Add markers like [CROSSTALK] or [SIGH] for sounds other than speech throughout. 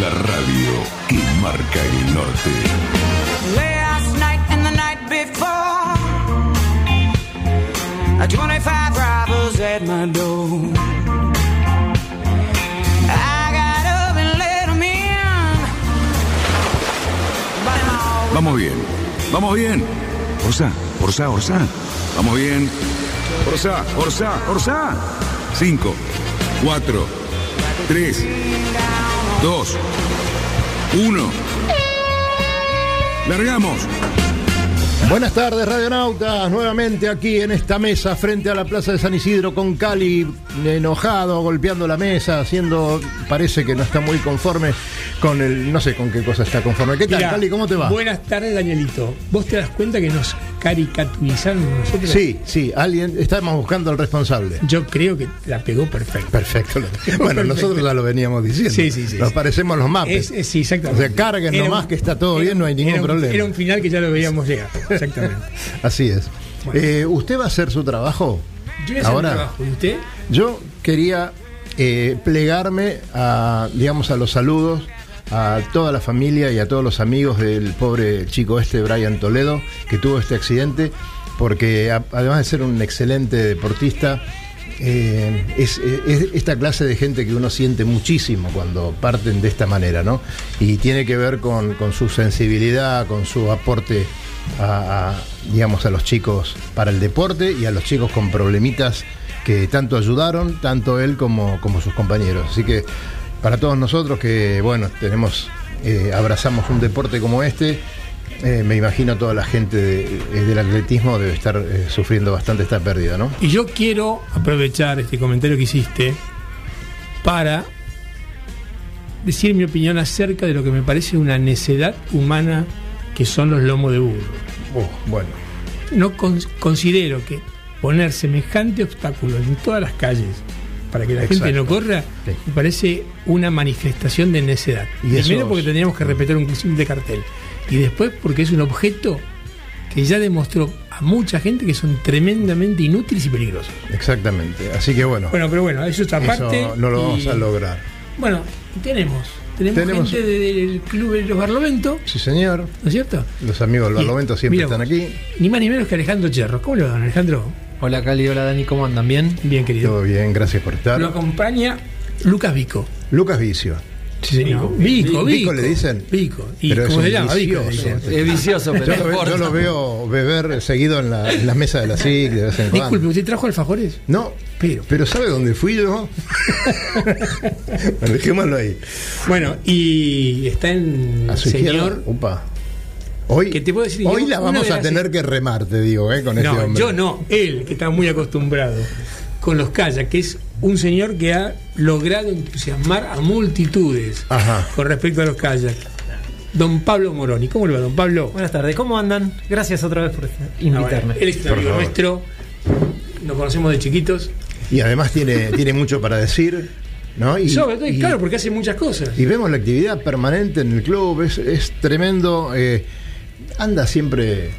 La radio que marca el norte. Last night and the night before, 25 robbers at my door. I got up and let 'em in. But I'm always Vamos bien, vamos bien. Orsa, Orsa, Orsa. Vamos bien. Orsa, Orsa, Orsa. 5, 4, 3, 2, 1. Largamos. Buenas tardes, radionautas. Nuevamente aquí en esta mesa frente a la Plaza de San Isidro con Cali enojado, golpeando la mesa, haciendo. Parece que no está muy conforme con el. No sé con qué cosa está conforme. ¿Qué tal, Mirá, Cali? ¿Cómo te va? Buenas tardes, Danielito. ¿Vos te das cuenta que nos caricaturizaron nosotros? Sí, sí, alguien. Estamos buscando al responsable. Yo creo que la pegó perfecto. Perfecto. Bueno, nosotros ya lo veníamos diciendo. Sí, sí, sí, Nos sí. parecemos los mapes. Es- sí, exactamente. O sea, carguen Era nomás un- que está todo era bien, no hay ningún era un- problema. Era un final que ya lo veíamos llegar. [LAUGHS] Exactamente. Así es. Bueno. Eh, ¿Usted va a hacer su trabajo? Yo voy a hacer Ahora. un trabajo. ¿Y usted? Yo quería eh, plegarme a, digamos, a los saludos a toda la familia y a todos los amigos del pobre chico este, Brian Toledo, que tuvo este accidente, porque además de ser un excelente deportista, eh, es, es esta clase de gente que uno siente muchísimo cuando parten de esta manera, ¿no? Y tiene que ver con, con su sensibilidad, con su aporte a, a, digamos, a los chicos para el deporte y a los chicos con problemitas que tanto ayudaron, tanto él como, como sus compañeros. Así que para todos nosotros que, bueno, tenemos, eh, abrazamos un deporte como este, eh, me imagino toda la gente de- eh, del atletismo debe estar eh, sufriendo bastante esta pérdida, ¿no? Y yo quiero aprovechar este comentario que hiciste para decir mi opinión acerca de lo que me parece una necedad humana que son los lomos de burro. Oh, bueno, No con- considero que poner semejante obstáculo en todas las calles para que la gente no corra Sí. me parece una manifestación de necedad. Y Primero esos- porque tendríamos que respetar un simple cartel y después porque es un objeto que ya demostró a mucha gente que son tremendamente inútiles y peligrosos. exactamente. Así que bueno, Bueno, pero bueno, eso está aparte. eso no lo vamos y- a lograr. Bueno, tenemos. Tenemos, Tenemos- gente de- del club de los Barlovento, Sí, señor. ¿no es cierto? Los amigos del Barlovento siempre mira están aquí. Ni más ni menos que Alejandro Cherro. ¿Cómo le va, don Alejandro? Hola Cali, hola Dani, ¿cómo andan? ¿Bien? Bien, querido. Todo bien, gracias por estar. Lo acompaña Lucas Vico. Lucas Vicio. Sí, señor. Vico, Vico. Vico le dicen. Vico. ¿Y Pero es cómo un se llama? Vico. vicioso. dicen. Es vicioso, pero Yo no lo, yo veo beber seguido en la, en la mesa de la SIC de vez en cuando. Disculpe, ¿usted trajo alfajores? No, Pero. pero ¿sabe dónde fui yo? [LAUGHS] bueno, dejémoslo ahí. Bueno, y está en A su señor. izquierda. Hoy, ¿Qué te puedo decir? hoy Yo, la vamos a tener que remar, te digo, eh, con este No, hombre. yo no, él, que está muy acostumbrado con los kayak, que es un señor que ha logrado entusiasmar a multitudes Ajá. con respecto a los kayak. Don Pablo Moroni, ¿cómo le va, don Pablo? Buenas tardes, ¿cómo andan? Gracias otra vez por Ah, invitarme. bueno, él es un amigo favor. nuestro, nos conocemos de chiquitos. Y además tiene, tiene mucho para decir, ¿no? Y, Sobre todo, y- claro, porque hace muchas cosas. y vemos la actividad permanente en el club, es, es tremendo. eh, anda siempre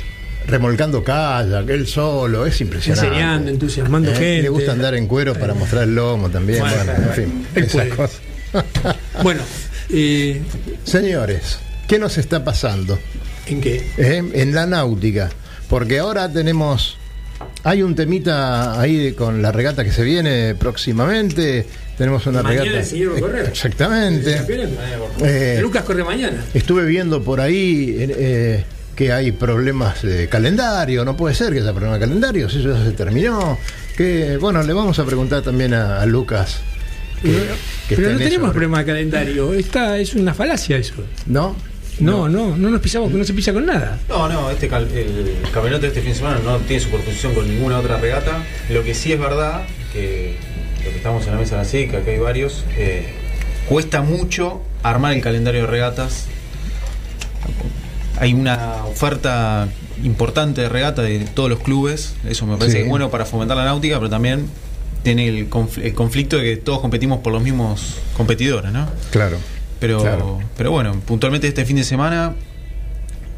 remolcando kayak, él solo, es impresionante. Enseñando, entusiasmando Eh, gente. Le gusta andar en cuero para mostrar el lomo también, Bueno, bueno, en fin, esas puede. cosas. [LAUGHS] Bueno, eh, Señores, ¿qué nos está pasando ¿en qué? eh, en la náutica? Porque ahora tenemos, hay un temita ahí con la regata que se viene próximamente, tenemos una Mañana regata... el señor correr. Exactamente. Eh, Lucas corre mañana. Estuve viendo por ahí eh, eh, que hay problemas de calendario, no puede ser que haya problema de calendario, si eso ya se terminó. Que bueno, le vamos a preguntar también a, a Lucas. que- que Pero no en tenemos eso. problema de calendario. Esta es una falacia eso. ¿No? No, no, no nos pisamos, no se pisa con nada. No, no, este cal- el campeonato de este fin de semana no tiene superposición con ninguna otra regata. Lo que sí es verdad, que lo que estamos en la mesa de la SIC, que hay varios, eh, cuesta mucho armar el calendario de regatas. Hay una oferta importante de regata de todos los clubes, eso me parece Sí. que es bueno para fomentar la náutica, pero también tiene el, confl- el conflicto de que todos competimos por los mismos competidores, ¿no? Claro. Pero, Claro. pero bueno, puntualmente este fin de semana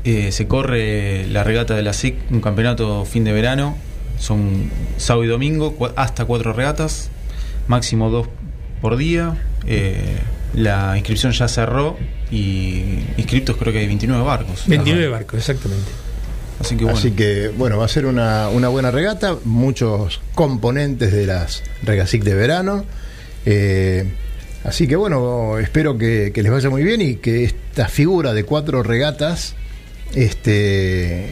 eh, se corre la regata de la SIC, un campeonato fin de verano. Son sábado y domingo, cua- hasta cuatro regatas, máximo dos por día. Eh, la inscripción ya cerró y inscriptos creo que hay 29 barcos. 29 Ajá. barcos, exactamente. Así que bueno. Así que, bueno, va a ser una, una buena regata, muchos componentes de las regasic de verano. Eh, así que, bueno, espero que, que les vaya muy bien y que esta figura de cuatro regatas este,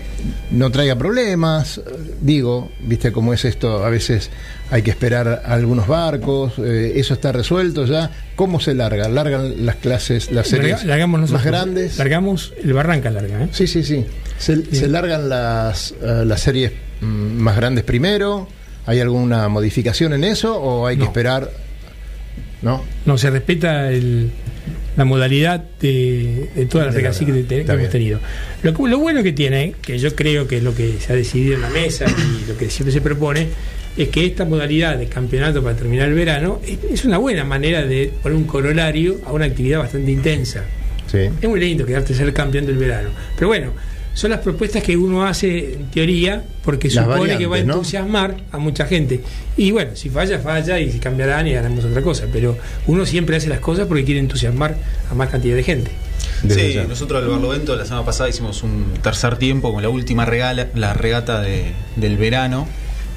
no traiga problemas. Digo, viste cómo es esto, a veces hay que esperar a algunos barcos, eh, eso está resuelto ya. ¿Cómo se larga? ¿Largan las clases, las series Larga- largamos nosotros. más grandes? Largamos el Barranca larga, ¿eh? Sí, sí, sí. Se, se largan las, eh, las series mm, más grandes primero. ¿Hay alguna modificación en eso o hay que esperar? ¿No? No, se respeta el- la modalidad de, de todas las reglas que, te- que hemos tenido. Lo, lo bueno que tiene, que yo creo que es lo que se ha decidido en la mesa y lo que siempre se propone, es que esta modalidad de campeonato para terminar el verano es, es una buena manera de poner un corolario a una actividad bastante intensa. Sí. Es muy lindo quedarte ser campeón del verano. Pero bueno, son las propuestas que uno hace en teoría porque Las supone que va a entusiasmar a mucha gente. Y bueno, si falla, falla y si cambiarán y haremos otra cosa. Pero uno siempre hace las cosas porque quiere entusiasmar a más cantidad de gente. Desde Sí, ya. nosotros al Barlovento la semana pasada hicimos un tercer tiempo con la última regala, la regata de- del verano,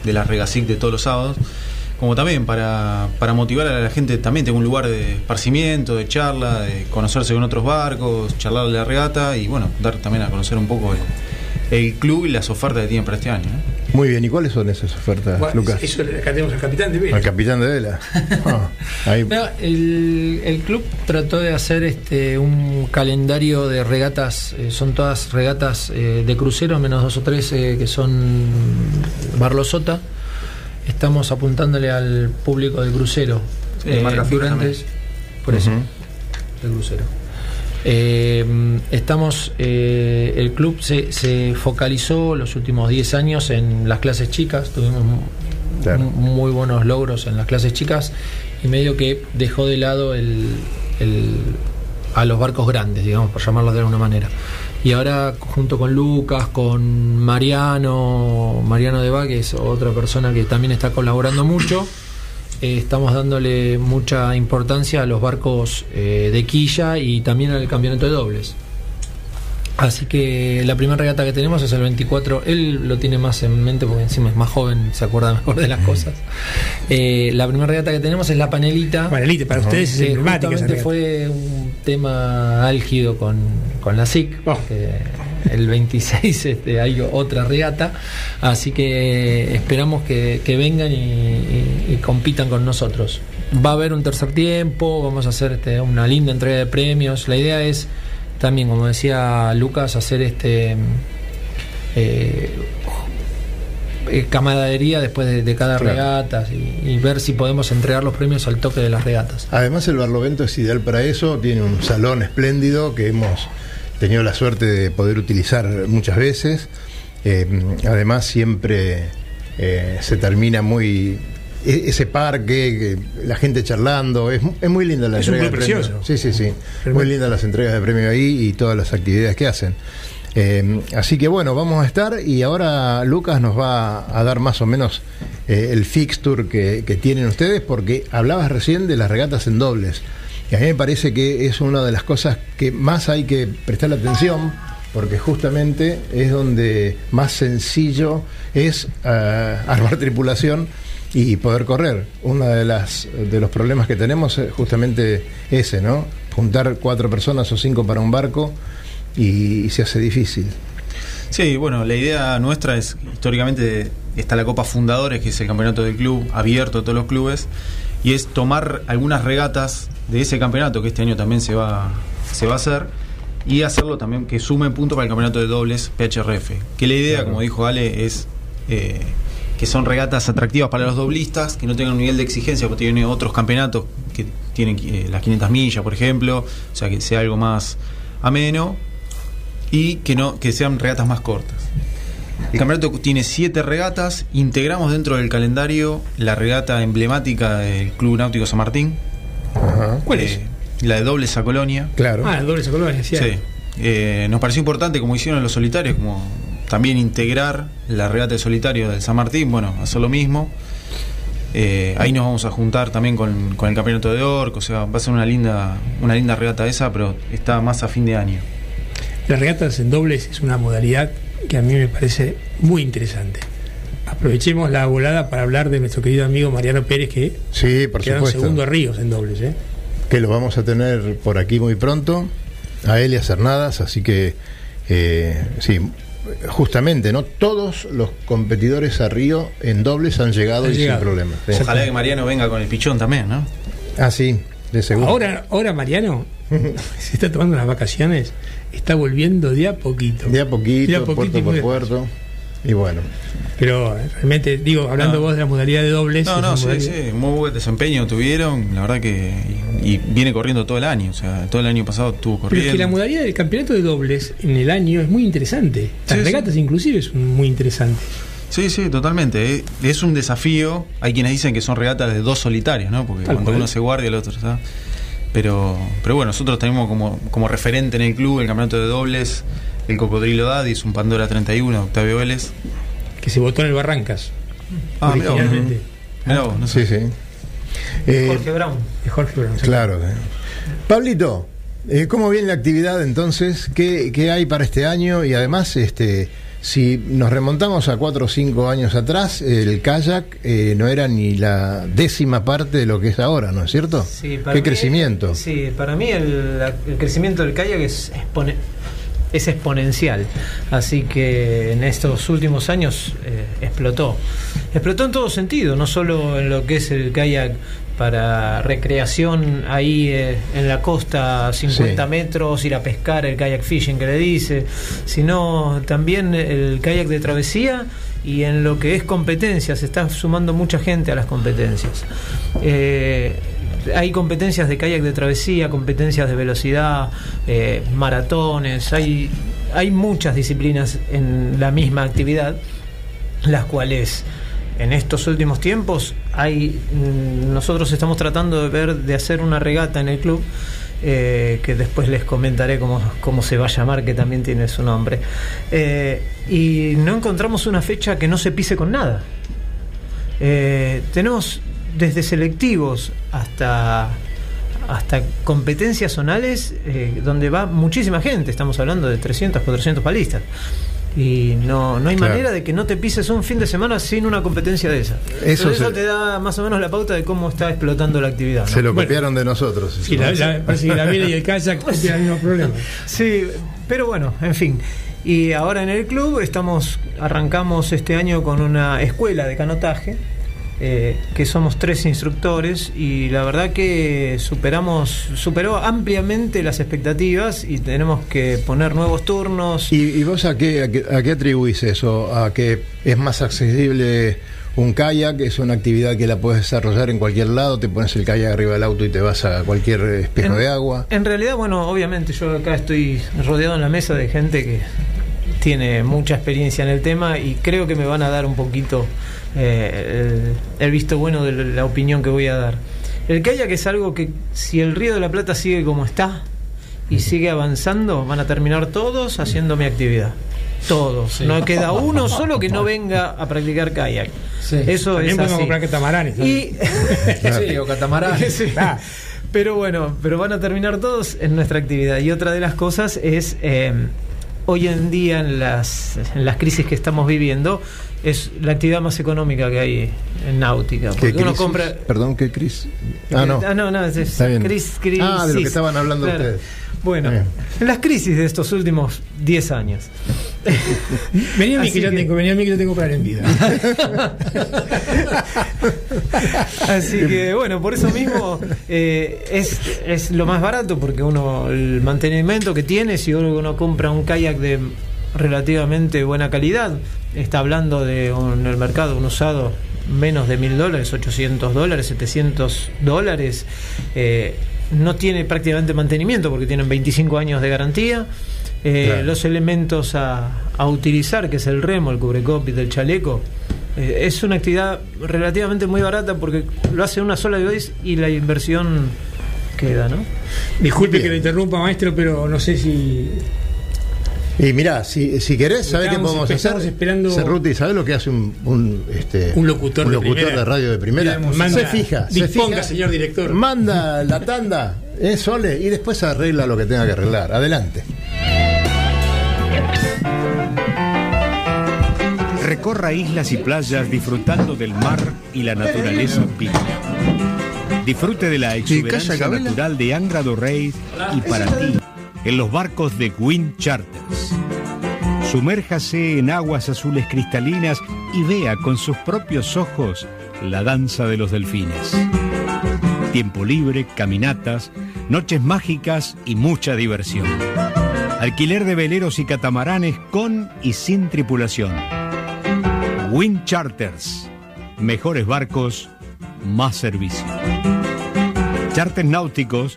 de la Regasic de todos los sábados. Como también para, para motivar a la gente, también tengo un lugar de esparcimiento, de charla, de conocerse con otros barcos, charlar de la regata y bueno, dar también a conocer un poco el, el club y las ofertas que tienen para este año. ¿no? Muy bien. ¿Y cuáles son esas ofertas, Bueno, Lucas? Eso acá tenemos al capitán de Vélez. Al capitán de vela. [LAUGHS] Ah, ahí. No, el, el club trató de hacer este un calendario de regatas, eh, son todas regatas eh, de crucero, menos dos o tres eh, que son Barlosota. Estamos apuntándole al público de crucero Sí, de marca fija durante también. por eso Ujú. de crucero. Eh, estamos, eh, el club se, se focalizó los últimos 10 años en las clases chicas, tuvimos Claro. muy buenos logros en las clases chicas y medio que dejó de lado el, el- a los barcos grandes, digamos, por llamarlos de alguna manera. Y ahora junto con Lucas, con Mariano, Mariano Deba, que es otra persona que también está colaborando mucho, eh, estamos dándole mucha importancia a los barcos eh, de quilla y también al campeonato de dobles. Así que la primera regata que tenemos es el 24. Él lo tiene más en mente porque encima es más joven, se acuerda mejor de las cosas. Eh, la primera regata que tenemos es la panelita. Panelita, para ustedes es que emblemática fue un tema álgido con, con la SIC. Oh. el 26 [LAUGHS] este, hay otra regata. Así que esperamos que, que vengan y, y- y compitan con nosotros. Va a haber un tercer tiempo, vamos a hacer este, una linda entrega de premios. La idea es también, como decía Lucas, hacer este eh, eh, camaradería después de, de cada Claro. regata y, y ver si podemos entregar los premios al toque de las regatas. Además el Barlovento es ideal para eso, tiene un salón espléndido que hemos tenido la suerte de poder utilizar muchas veces. Eh, además siempre eh, se termina muy ese parque, que la gente charlando, es, mu- es muy linda la Es entrega premios. precioso. Sí, sí, sí. Muy lindas las entregas de premio ahí y todas las actividades que hacen. Eh, así que bueno, vamos a estar y ahora Lucas nos va a dar más o menos eh, el fixture que, que tienen ustedes porque hablabas recién de las regatas en dobles y a mí me parece que es una de las cosas que más hay que prestar atención porque justamente es donde más sencillo es eh, armar tripulación y poder correr. Uno de las de los problemas que tenemos es justamente ese, ¿no? Juntar cuatro personas o cinco para un barco y, y se hace difícil. Sí, bueno, la idea nuestra es, históricamente está la Copa Fundadores, que es el campeonato del club, abierto a todos los clubes, y es tomar algunas regatas de ese campeonato, que este año también se va, se va a hacer, y hacerlo también que sumen puntos para el campeonato de dobles PHRF. Que la idea, como dijo Ale, es eh, que son regatas atractivas para los doblistas, que no tengan un nivel de exigencia, porque tienen otros campeonatos que tienen eh, las 500 millas, por ejemplo, o sea, que sea algo más ameno y que no que sean regatas más cortas. El campeonato tiene siete regatas, integramos dentro del calendario la regata emblemática del Club Náutico San Martín, Ajá. ¿Cuál es? eh, la de dobles a Colonia. Claro. Ah, el doble esa colonia, sí. Sí. Eh, nos pareció importante, como hicieron los solitarios, como también integrar la regata de solitario del San Martín, bueno, hacer lo mismo. Eh, ahí nos vamos a juntar también con, con el campeonato de Orco, o sea, va a ser una linda, una linda regata esa, pero está más a fin de año. Las regatas en dobles es una modalidad que a mí me parece muy interesante. Aprovechemos la volada para hablar de nuestro querido amigo Mariano Pérez, que Sí, por quedan supuesto. segundo Ríos en dobles. ¿eh? que lo vamos a tener por aquí muy pronto, a él y a Cernadas, así que eh, sí, justamente, ¿no? Todos los competidores a Río en dobles han llegado Han y llegado. sin problemas. sí. Ojalá que Mariano venga con el pichón también, ¿no? Ah, sí, de seguro. Ahora, ahora Mariano [LAUGHS] se está tomando unas vacaciones, está volviendo de a poquito. de a poquito, De a poquito puerto por puerto. Y bueno, Pero realmente, digo, hablando No. vos de la modalidad de dobles. No, no, sí, modalidad- sí, muy buen desempeño tuvieron, la verdad que. Y, y viene corriendo todo el año, o sea, todo el año pasado estuvo Pero corriendo. es que la modalidad del campeonato de dobles en el año es muy interesante. Las Sí, regatas inclusive son muy interesantes. Sí, sí, totalmente. eh. Es un desafío. Hay quienes dicen que son regatas de dos solitarios, ¿no? Porque Tal cuando cual. uno se guardia, el otro está. Pero, pero bueno, nosotros tenemos como, como referente en el club el campeonato de dobles, el Cocodrilo Daddy, es un Pandora 31, Octavio Vélez. Que se votó en el Barrancas. Ah, mirá. Mirá no sé. sí, sí. Eh, Jorge Brown. De Jorge Brown. Claro. eh. Pablito, eh, ¿cómo viene la actividad entonces? ¿Qué, qué hay para este año? Y además, este, si nos remontamos a cuatro o cinco años atrás, el kayak eh, no era ni la décima parte de lo que es ahora, ¿no es cierto? Sí, para ¿Qué mí- crecimiento? Sí, para mí el, crecimiento del kayak es, expone- es exponencial. Así que en estos últimos años eh, explotó. Explotó en todo sentido, no solo en lo que es el kayak para recreación ahí eh, en la costa 50 Sí. metros, ir a pescar, el kayak fishing que le dice, sino también el kayak de travesía y en lo que es competencias, se está sumando mucha gente a las competencias. Eh, hay competencias de kayak de travesía, competencias de velocidad, eh, maratones, hay, hay muchas disciplinas en la misma actividad, las cuales en estos últimos tiempos hay mm, nosotros estamos tratando de ver de hacer una regata en el club eh, que después les comentaré cómo, cómo se va a llamar que también tiene su nombre. Eh, y no encontramos una fecha que no se pise con nada. Eh, tenemos desde selectivos hasta hasta competencias zonales eh, donde va muchísima gente estamos hablando de 300 400 palistas y no, no hay Claro. manera de que no te pises un fin de semana sin una competencia de esa. Eso eso se- te da más o menos la pauta de cómo está explotando la actividad. ¿no? Se lo Bueno. copiaron de nosotros. Sí, la, la- parece que la vela y el kayak [LAUGHS] tienen el mismo problema. Sí, pero bueno, en fin. Y ahora en el club estamos arrancamos este año con una escuela de canotaje, eh, que somos tres instructores y la verdad que superamos superó ampliamente las expectativas y tenemos que poner nuevos turnos. ¿Y, y vos a qué, a, qué, a qué atribuís eso? ¿A que es más accesible un kayak? ¿Es una actividad que la puedes desarrollar en cualquier lado? ¿Te pones el kayak arriba del auto y te vas a cualquier espejo En- de agua? En realidad, bueno, obviamente yo acá estoy rodeado en la mesa de gente que tiene mucha experiencia en el tema y creo que me van a dar un poquito eh, el, el visto bueno de la opinión que voy a dar. El kayak es algo que si el Río de la Plata sigue como está y sigue avanzando, van a terminar todos haciendo mi actividad. Todos. Sí. No queda uno [LAUGHS] solo que no venga a practicar kayak. Sí. Eso También es podemos así. comprar catamaranes. Y [LAUGHS] [LAUGHS] Sí, o catamarán. Sí. Ah. Pero bueno, pero van a terminar todos en nuestra actividad. Y otra de las cosas es, eh, hoy en día en las, en las crisis que estamos viviendo, es la actividad más económica que hay en náutica. ¿Qué Porque uno crisis? compra... Perdón, ¿qué crisis? Ah, no. Ah, no, no, es, es Está bien. cris- crisis. Ah, de lo que estaban hablando ustedes. Bueno, las crisis de estos últimos 10 años. Vení a mí que, yo que- tengo, vení a mí que yo tengo para en vida. [LAUGHS] Así que bueno, por eso mismo eh, es, es lo más barato porque uno el mantenimiento que tiene, si uno, uno compra un kayak de relativamente buena calidad, está hablando de un, en el mercado un usado menos de mil dólares, 800 dólares, 700 dólares. Eh, no tiene prácticamente mantenimiento porque tienen 25 años de garantía. Eh, Claro. Los elementos a, a utilizar, que es el remo, el cubrecopis del chaleco, eh, es una actividad relativamente muy barata porque lo hace una sola vez y la inversión queda, ¿no? Disculpe Bien. que lo interrumpa, maestro, pero no sé si. Y mirá, si, si querés, ¿sabés qué podemos hacer? estamos esperando- Cerruti, ¿sabés lo que hace un, un, este, Un locutor un de locutor primera? de radio de primera? Manda- se fija, se disponga, fija, señor director. Manda la tanda, [LAUGHS] ¿eh, Sole? Y después arregla lo que tenga que arreglar. Adelante. Recorra islas y playas disfrutando del mar y la naturaleza viva. Disfrute de la exuberancia natural de Angra do Reis y para ti, en los barcos de Wind Charters. Sumérjase en aguas azules cristalinas y vea con sus propios ojos la danza de los delfines. Tiempo libre, caminatas, noches mágicas y mucha diversión. Alquiler de veleros y catamaranes con y sin tripulación. Wind Charters. Mejores barcos, más servicio. Charters náuticos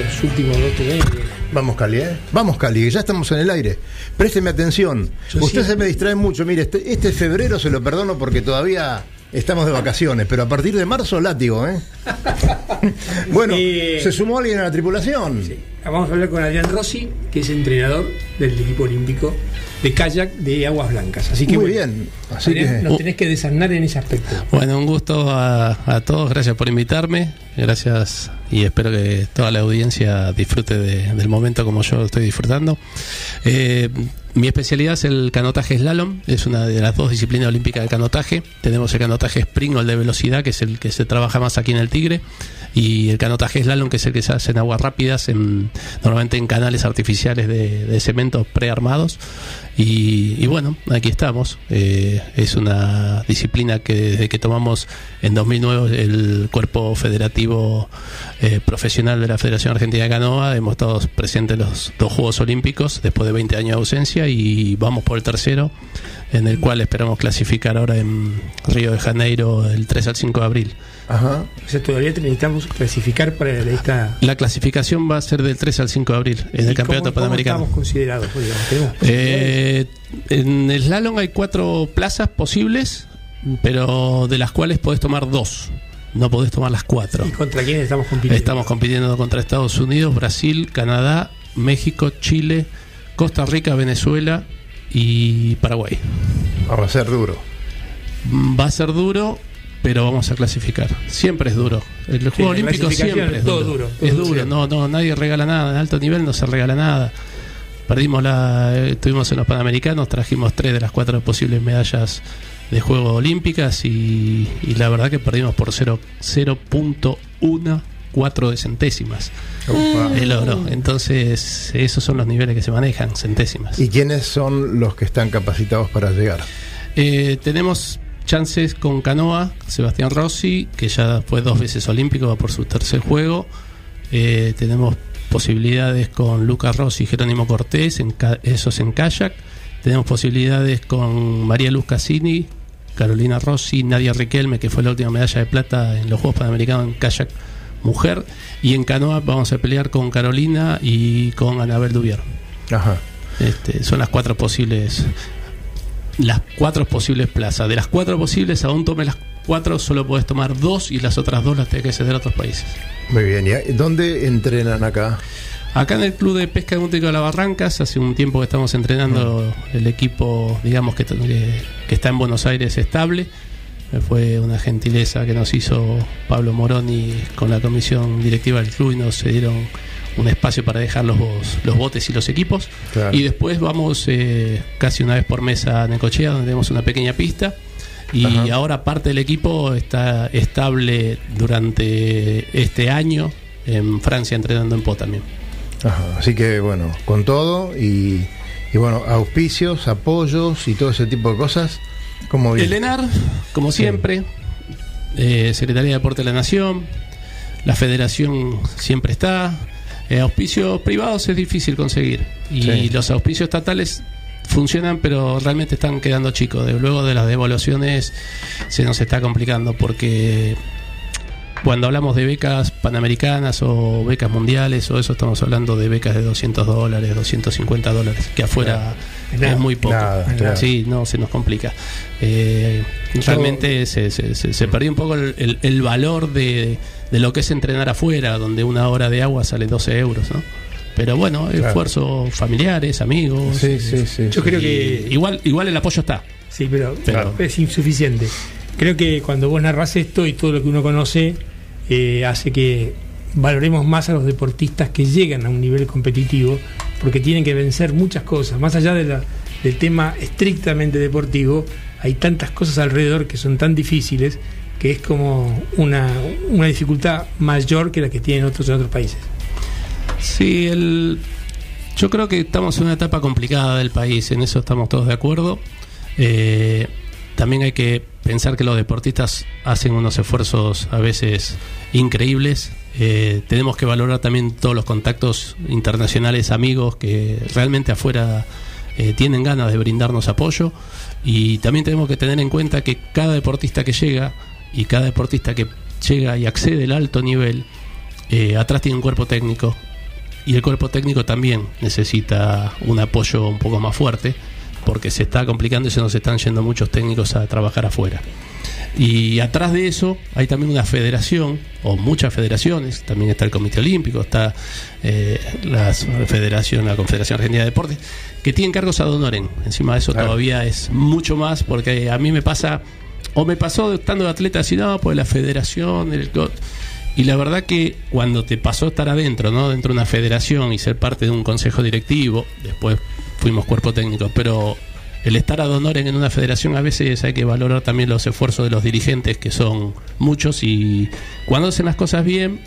Estos últimos dos años. Vamos, Cali, ¿eh? Vamos, Cali, que ya estamos en el aire. Présteme atención. Yo Usted sí. se me distrae mucho. Mire, este, este febrero se lo perdono porque todavía estamos de vacaciones, pero a partir de marzo, látigo, ¿eh? [LAUGHS] bueno, Eh, ¿se sumó alguien a la tripulación? Sí. Vamos a hablar con Adrián Rossi, que es entrenador del equipo olímpico de kayak de Aguas Blancas. Así que Muy bueno, bien. Así Adrián, que- nos tenés que desarnar en ese aspecto. Bueno, un gusto a, a todos, gracias por invitarme, gracias y espero que toda la audiencia disfrute de- del momento como yo estoy disfrutando. Eh, mi especialidad es el canotaje slalom, es una de las dos disciplinas olímpicas de canotaje. Tenemos el canotaje sprint o el de velocidad, que es el que se trabaja más aquí en el Tigre, y el canotaje slalom, que es el que se hace en aguas rápidas, en, normalmente en canales artificiales de, de cementos prearmados. Y, y bueno, aquí estamos. Eh, es una disciplina que desde que tomamos en 2009 el cuerpo federativo eh, profesional de la Federación Argentina de Canoa, hemos estado presentes en los dos Juegos Olímpicos después de 20 años de ausencia y vamos por el tercero, en el cual esperamos clasificar ahora en Río de Janeiro del 3 al 5 de abril. Ajá. O sea, todavía necesitamos clasificar para esta. La clasificación va a ser del 3 al 5 de abril en ¿Y el Campeonato cómo- cómo Panamericano. estamos considerados? Digamos, Eh, en el slalom hay cuatro plazas posibles, pero de las cuales podés tomar dos. No podés tomar las cuatro. ¿Y contra quién estamos compitiendo? Estamos compitiendo contra Estados Unidos, Brasil, Canadá, México, Chile, Costa Rica, Venezuela y Paraguay. Vamos a ser duro. Va a ser duro, pero vamos a clasificar. Siempre es duro. El juego olímpico siempre es es todo duro. duro, todo es duro. duro. No, no, nadie regala nada. En alto nivel no se regala nada. Perdimos la, eh, estuvimos en los Panamericanos, trajimos tres de las cuatro posibles medallas de Juegos Olímpicas y, y la verdad que perdimos por 0 0.14 de centésimas el oro. Entonces, esos son los niveles que se manejan, centésimas. ¿Y quiénes son los que están capacitados para llegar? Eh, tenemos chances con Canoa, Sebastián Rossi, que ya fue dos veces olímpico, va por su tercer juego. Eh, tenemos posibilidades con Lucas Rossi y Jerónimo Cortés, en esos en kayak. Tenemos posibilidades con María Luz Cassini, Carolina Rossi, Nadia Riquelme, que fue la última medalla de plata en los Juegos Panamericanos en kayak mujer. Y en canoa vamos a pelear con Carolina y con Anabel Dubier. Ajá. Este, son las cuatro posibles las cuatro posibles plazas. De las cuatro posibles, aún tome las cuatro, solo puedes tomar dos y las otras dos las tienes que ceder a otros países. Muy bien. ¿Y dónde entrenan acá? Acá en el Club de Pesca Náutico de las Barrancas, hace un tiempo que estamos entrenando el equipo, digamos, que, que, está en Buenos Aires estable. Fue una gentileza que nos hizo Pablo Moroni con la comisión directiva del club y nos dieron un espacio para dejar los, los botes y los equipos. Claro. Y después vamos eh, casi una vez por mes a Necochea, donde tenemos una pequeña pista. Y Ajá. ahora parte del equipo está estable durante este año en Francia entrenando en Po también. Ajá. Así que bueno, con todo y, y bueno, auspicios, apoyos y todo ese tipo de cosas. ¿Cómo El? ENAR, como siempre, eh, Secretaría de Deporte de la Nación, la Federación siempre está. Eh, auspicios privados es difícil conseguir y Sí. los auspicios estatales funcionan, pero realmente están quedando chicos. De- luego de las devaluaciones se nos está complicando porque cuando hablamos de becas panamericanas o becas mundiales o eso, estamos hablando de becas de 200 dólares, 250 dólares, que afuera Nada. es muy poco. Nada, claro. Sí, no, se nos complica. Eh, realmente se, se- se- se perdió un poco el, el- el valor de, de lo que es entrenar afuera, donde una hora de agua sale 12 euros, ¿no? Pero bueno, Claro. esfuerzos familiares, amigos. Sí, sí, sí. Yo creo que igual, igual el apoyo está. Sí, pero, Claro. es insuficiente. Creo que cuando vos narras esto y todo lo que uno conoce, eh, hace que valoremos más a los deportistas que llegan a un nivel competitivo, porque tienen que vencer muchas cosas. Más allá del tema estrictamente deportivo, hay tantas cosas alrededor que son tan difíciles que es como una, una dificultad mayor que la que tienen otros en otros países. Sí, el, yo creo que estamos en una etapa complicada del país, en eso estamos todos de acuerdo. Eh, también hay que pensar que los deportistas hacen unos esfuerzos a veces increíbles. Eh, tenemos que valorar también todos los contactos internacionales, amigos que realmente afuera eh, tienen ganas de brindarnos apoyo. Y también tenemos que tener en cuenta que cada deportista que llega y cada deportista que llega y accede al alto nivel, eh, atrás tiene un cuerpo técnico y el cuerpo técnico también necesita un apoyo un poco más fuerte porque se está complicando y se nos están yendo muchos técnicos a trabajar afuera. Y atrás de eso hay también una federación, o muchas federaciones, también está el Comité Olímpico, está eh, la Federación, la Confederación Argentina de Deportes, que tienen cargos ad honorem. Encima de eso Claro. todavía es mucho más, porque a mí me pasa, o me pasó estando de atleta, así, no, pues la federación, el y la verdad que cuando te pasó estar adentro, ¿no? Dentro de una federación y ser parte de un consejo directivo, después fuimos cuerpo técnico, pero el estar ad honorem en una federación a veces hay que valorar también los esfuerzos de los dirigentes, que son muchos, y cuando hacen las cosas bien,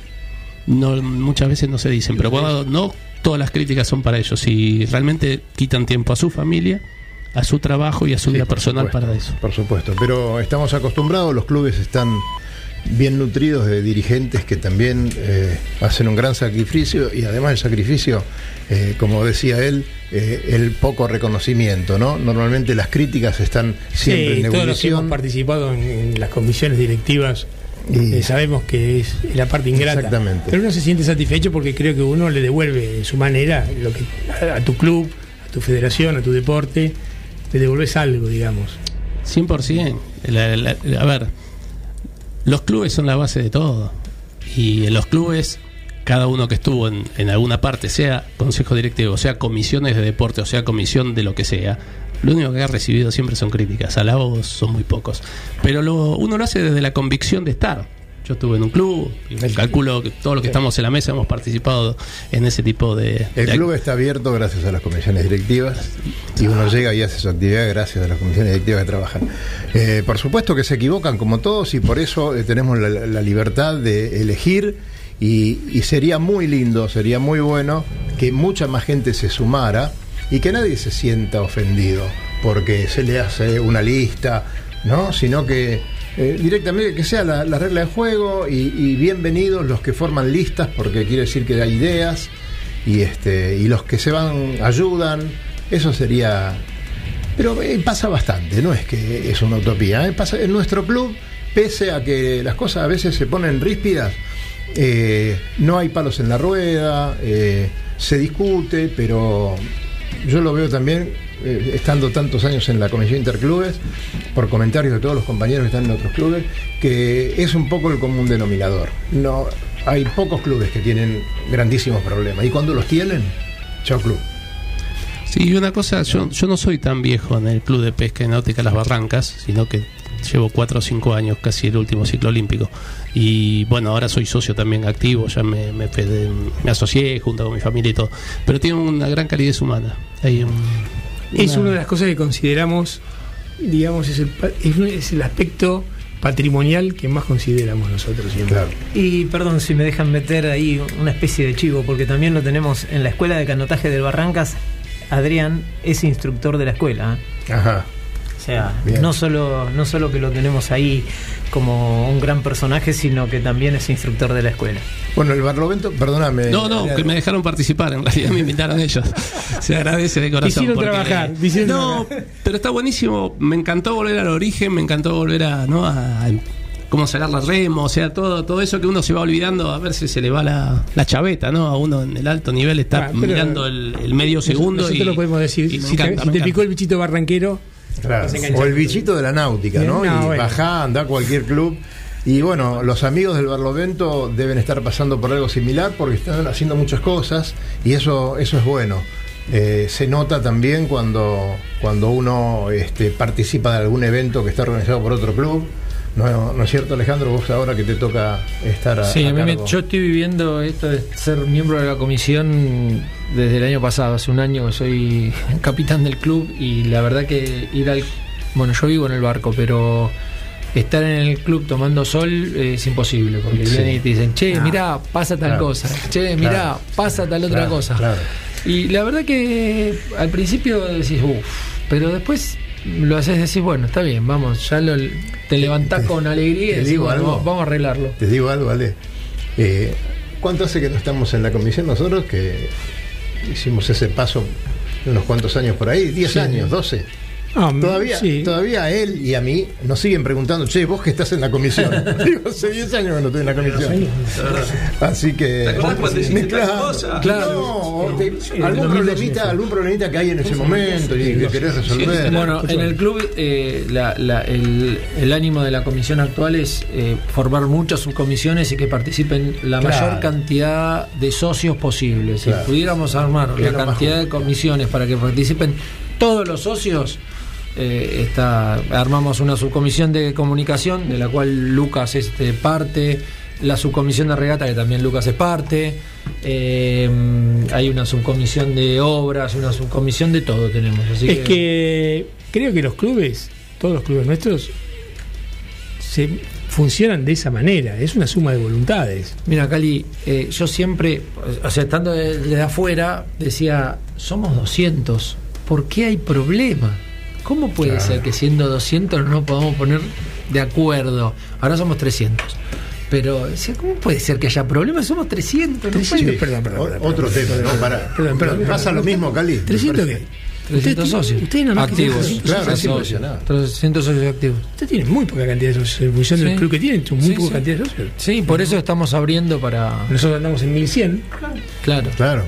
no, muchas veces no se dicen, pero cuando no, todas las críticas son para ellos, y realmente quitan tiempo a su familia, a su trabajo y a su Sí, vida personal supuesto, para eso. Por supuesto, pero estamos acostumbrados, los clubes están bien nutridos de dirigentes que también eh, hacen un gran sacrificio y además el sacrificio, eh, como decía él, eh, el poco reconocimiento, ¿no? Normalmente las críticas están siempre Sí, en todos los que hemos participado en, en las comisiones directivas Y- eh, sabemos que es la parte ingrata. Exactamente. Pero uno se siente satisfecho porque creo que uno le devuelve de su manera lo que a, a tu club, a tu federación, a tu deporte, le devolves algo, digamos. 100%. La- la- a ver, los clubes son la base de todo. Y en los clubes, cada uno que estuvo en, alguna parte, sea consejo directivo, sea comisiones de deporte, o sea comisión de lo que sea, lo único que ha recibido siempre son críticas. Halagos son muy pocos. Pero lo, uno lo hace desde la convicción de estar. Yo estuve en un club, y calculo que todos los que estamos en la mesa hemos participado en ese tipo de... El de- club está abierto gracias a las comisiones directivas y uno llega y hace su actividad gracias a las comisiones directivas que trabajan. Eh, por supuesto que se equivocan como todos y por eso eh, tenemos la, la libertad de elegir y, y sería muy lindo, sería muy bueno que mucha más gente se sumara y que nadie se sienta ofendido porque se le hace una lista, ¿no? Sino que eh, directamente que sea la, la regla de juego y, bienvenidos los que forman listas porque quiere decir que hay ideas y este y los que se van ayudan eso sería pero eh, pasa bastante no es que es una utopía ¿eh? pasa en nuestro club pese a que las cosas a veces se ponen ríspidas no hay palos en la rueda se discute pero yo lo veo también eh, estando tantos años en la comisión interclubes por comentarios de todos los compañeros que están en otros clubes que es un poco el común denominador no hay pocos clubes que tienen grandísimos problemas y cuando los tienen chao club Sí, y una cosa, yo, yo no soy tan viejo en el Club de Pesca y Náutica Las Barrancas, sino que llevo cuatro o cinco años, casi el último ciclo olímpico. Y bueno, ahora soy socio también activo, ya me, me, asocié junto con mi familia y todo. Pero tiene una gran calidez humana. Es una- de las cosas que consideramos, digamos, es el, pa- es, un- es el aspecto patrimonial que más consideramos nosotros siempre. Y perdón si me dejan meter ahí una especie de chivo, porque también lo tenemos en la escuela de canotaje del Barrancas. Adrián es instructor de la escuela. ¿eh? Ajá. O sea, Bien. no solo, no solo que lo tenemos ahí como un gran personaje, sino que también es instructor de la escuela. bueno el Barlovento perdóname No, no, que me dejaron participar, en realidad me invitaron ellos. [LAUGHS] Se agradece de corazón. Hicieron porque- trabajar, hicieron no, pero está buenísimo. Me encantó volver al origen, me encantó volver a, ¿no? a, a cómo sacar la remo, o sea, todo, todo eso que uno se va olvidando, a ver si se le va la, la chaveta, ¿no? A uno en el alto nivel está Ah, mirando el, el medio segundo Nosotros y lo podemos decir. y si te, si te picó el bichito barranquero, Claro. O el bichito de la náutica, ¿no? No, y bueno. bajá, anda a cualquier club. Y bueno, los amigos del Barlovento deben estar pasando por algo similar porque están haciendo muchas cosas y eso, eso es bueno. Eh, se nota también cuando, cuando uno este, participa de algún evento que está organizado por otro club. ¿No, ¿No es cierto, Alejandro? Vos ahora que te toca estar a, Sí, a me- yo estoy viviendo esto de ser miembro de la comisión desde el año pasado, hace un año que soy [LAUGHS] capitán del club y la verdad que ir al... Bueno, yo vivo en el barco, pero estar en el club tomando sol es imposible, porque Sí. vienen y te dicen, che, Ah. mirá, pasa tal Claro. cosa, che, mirá, Claro. pasa tal otra Claro, cosa. claro. Y la verdad que al principio decís, uff, pero después lo haces decís, bueno, está bien, vamos, ya lo, te levantás con alegría y digo algo. vamos, vamos a arreglarlo. Te digo algo, Ale. Eh, ¿Cuánto hace que no estamos en la comisión nosotros? Que hicimos ese paso de unos cuantos años por ahí, 10 Sí. años, 12. Ah, Todavía, sí. todavía a él y a mí nos siguen preguntando, che, vos que estás en la comisión. [LAUGHS] Digo, hace 10 años que no estoy en la comisión. Así que. ¿Te Claro. No, te- Sí, algún, 2012 problemita, algún problemita que hay en ese momento y que querés resolver. Bueno, en el club eh, la- la- el, el ánimo de la comisión actual es eh, formar muchas subcomisiones y que participen la Claro. mayor cantidad de socios posibles. Claro. Si pudiéramos armar la cantidad de comisiones para que participen todos los socios, eh, está, armamos una subcomisión de comunicación de la cual Lucas es este, parte. La subcomisión de regata, que también Lucas es parte. eh, hay una subcomisión de obras, una subcomisión de todo tenemos. Así es que creo que los clubes, todos los clubes nuestros, se funcionan de esa manera. Es una suma de voluntades. Mira, Cali, eh, yo siempre, o sea, estando de- desde afuera, decía, somos 200, ¿por qué hay problema? ¿Cómo puede Claro. ser que siendo 200 no nos podamos poner de acuerdo? Ahora somos 300. Pero, ¿cómo puede ser que haya problemas? Somos 300. no puede- Sí, perdón, perdón, perdón, Otro tema, ¿no? Para. perdón, perdón, ¿Pasa perdón. lo mismo, Cali? Me ¿300 parece. qué? 300 Usted- socios. usted tiene activos. 300 Claro, socios. impresionante. 300 socios activos. Usted tiene muy poca cantidad de socios. En función Sí. del club que tiene, tiene muy Sí, poca sí. cantidad de socios. Sí, por eso estamos abriendo para. Nosotros andamos en 1100. Claro. Claro.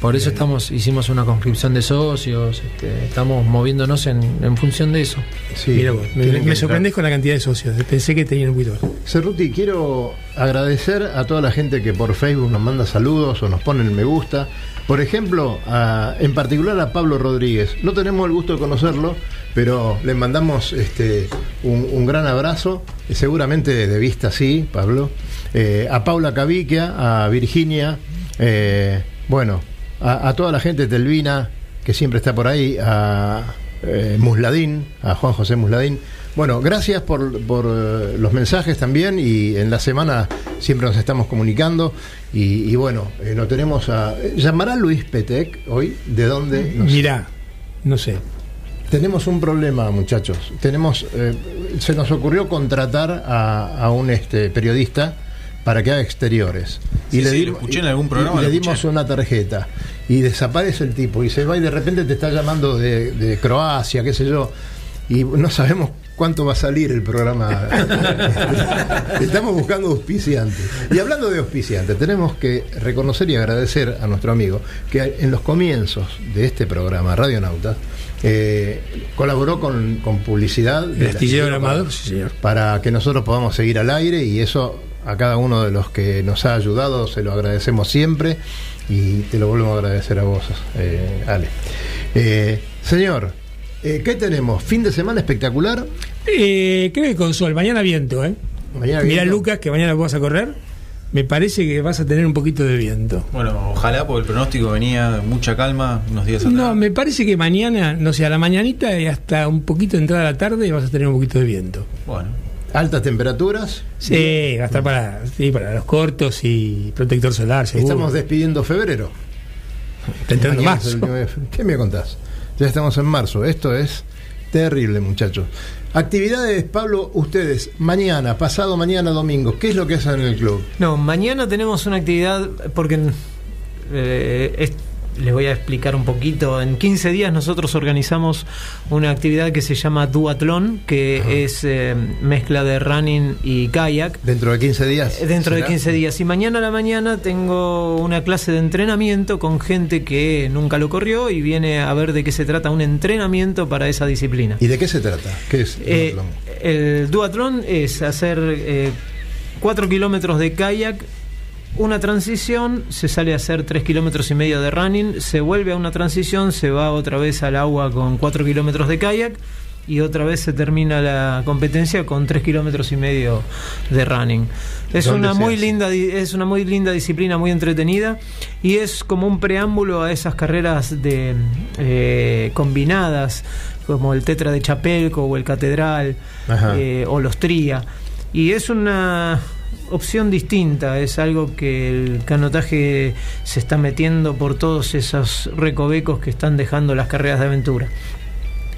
Por eso estamos, hicimos una conscripción de socios, este, estamos moviéndonos en, en función de eso. Sí, Mira vos, me, me sorprendés con la cantidad de socios. Pensé que tenían un poquito más. Cerruti, quiero agradecer a toda la gente que por Facebook nos manda saludos o nos pone el me gusta. Por ejemplo, a- en particular a Pablo Rodríguez. No tenemos el gusto de conocerlo, pero le mandamos este, un, un gran abrazo. Eh, Seguramente de vista sí, Pablo. Eh, a Paula Caviquia, a Virginia, eh, bueno, a, a toda la gente de Telvina que siempre está por ahí, a eh, Musladín, a Juan José Musladín. Bueno, gracias por, por, eh, los mensajes también y en la semana siempre nos estamos comunicando y, y bueno, eh, lo tenemos a... ¿Llamará Luis Petec hoy? ¿De dónde? No sé. Mirá, no sé. Tenemos un problema, muchachos. Tenemos, eh, se nos ocurrió contratar a, a un este, periodista para que haga exteriores. Sí, sí, di- lo escuché en algún programa, y le dimos escuché. una tarjeta y desaparece el tipo y se va y de repente te está llamando de, de Croacia, qué sé yo, y no sabemos cuánto va a salir el programa. [LAUGHS] Estamos buscando auspiciantes. Y hablando de auspiciantes, tenemos que reconocer y agradecer a nuestro amigo que en los comienzos de este programa, Radio Nauta, eh, colaboró con, con publicidad El astillero Amador, sí, señor. para que nosotros podamos seguir al aire y eso a cada uno de los que nos ha ayudado se lo agradecemos siempre y te lo volvemos a agradecer a vos, eh, Ale. Eh, señor, eh, ¿qué tenemos? ¿Fin de semana espectacular? Eh, creo que con sol, mañana viento, ¿eh? Mañana Mira, viento. Lucas, que mañana vas a correr. Me parece que vas a tener un poquito de viento. Bueno, ojalá, porque el pronóstico venía de mucha calma unos días atrás. No, me parece que mañana, no sé, a la mañanita y hasta un poquito de entrada a la tarde vas a tener un poquito de viento. Bueno, Altas temperaturas. Sí, va a estar para, sí, para los cortos y protector solar, seguro. Estamos despidiendo febrero. Está entrando fe- ¿Qué me contás? Ya estamos en marzo. Esto es terrible, muchachos. Actividades, Pablo, ustedes, mañana, pasado mañana, domingo, ¿qué es lo que hacen en el club? No, mañana tenemos una actividad, porque eh, es- les voy a explicar un poquito. En 15 días nosotros organizamos una actividad que se llama Duatlón, que es eh, mezcla de running y kayak. Dentro de 15 días. Eh, Dentro de ¿será? 15 días. Y mañana a la mañana tengo una clase de entrenamiento con gente que nunca lo corrió y viene a ver de qué se trata un entrenamiento para esa disciplina. ¿Y de qué se trata? ¿Qué es? Eh, Duatlón? el duatlón es hacer 4 kilómetros de kayak, una transición, se sale a hacer 3 kilómetros y medio de running, se vuelve a una transición, se va otra vez al agua con 4 kilómetros de kayak y otra vez se termina la competencia con 3 kilómetros y medio de running. Es ¿Dónde una muy linda es una muy linda disciplina, muy entretenida y es como un preámbulo a esas carreras de eh, combinadas como el Tetra de Chapelco o el Catedral eh, o los Tría y es una opción distinta, es algo que el canotaje se está metiendo por todos esos recovecos que están dejando las carreras de aventura.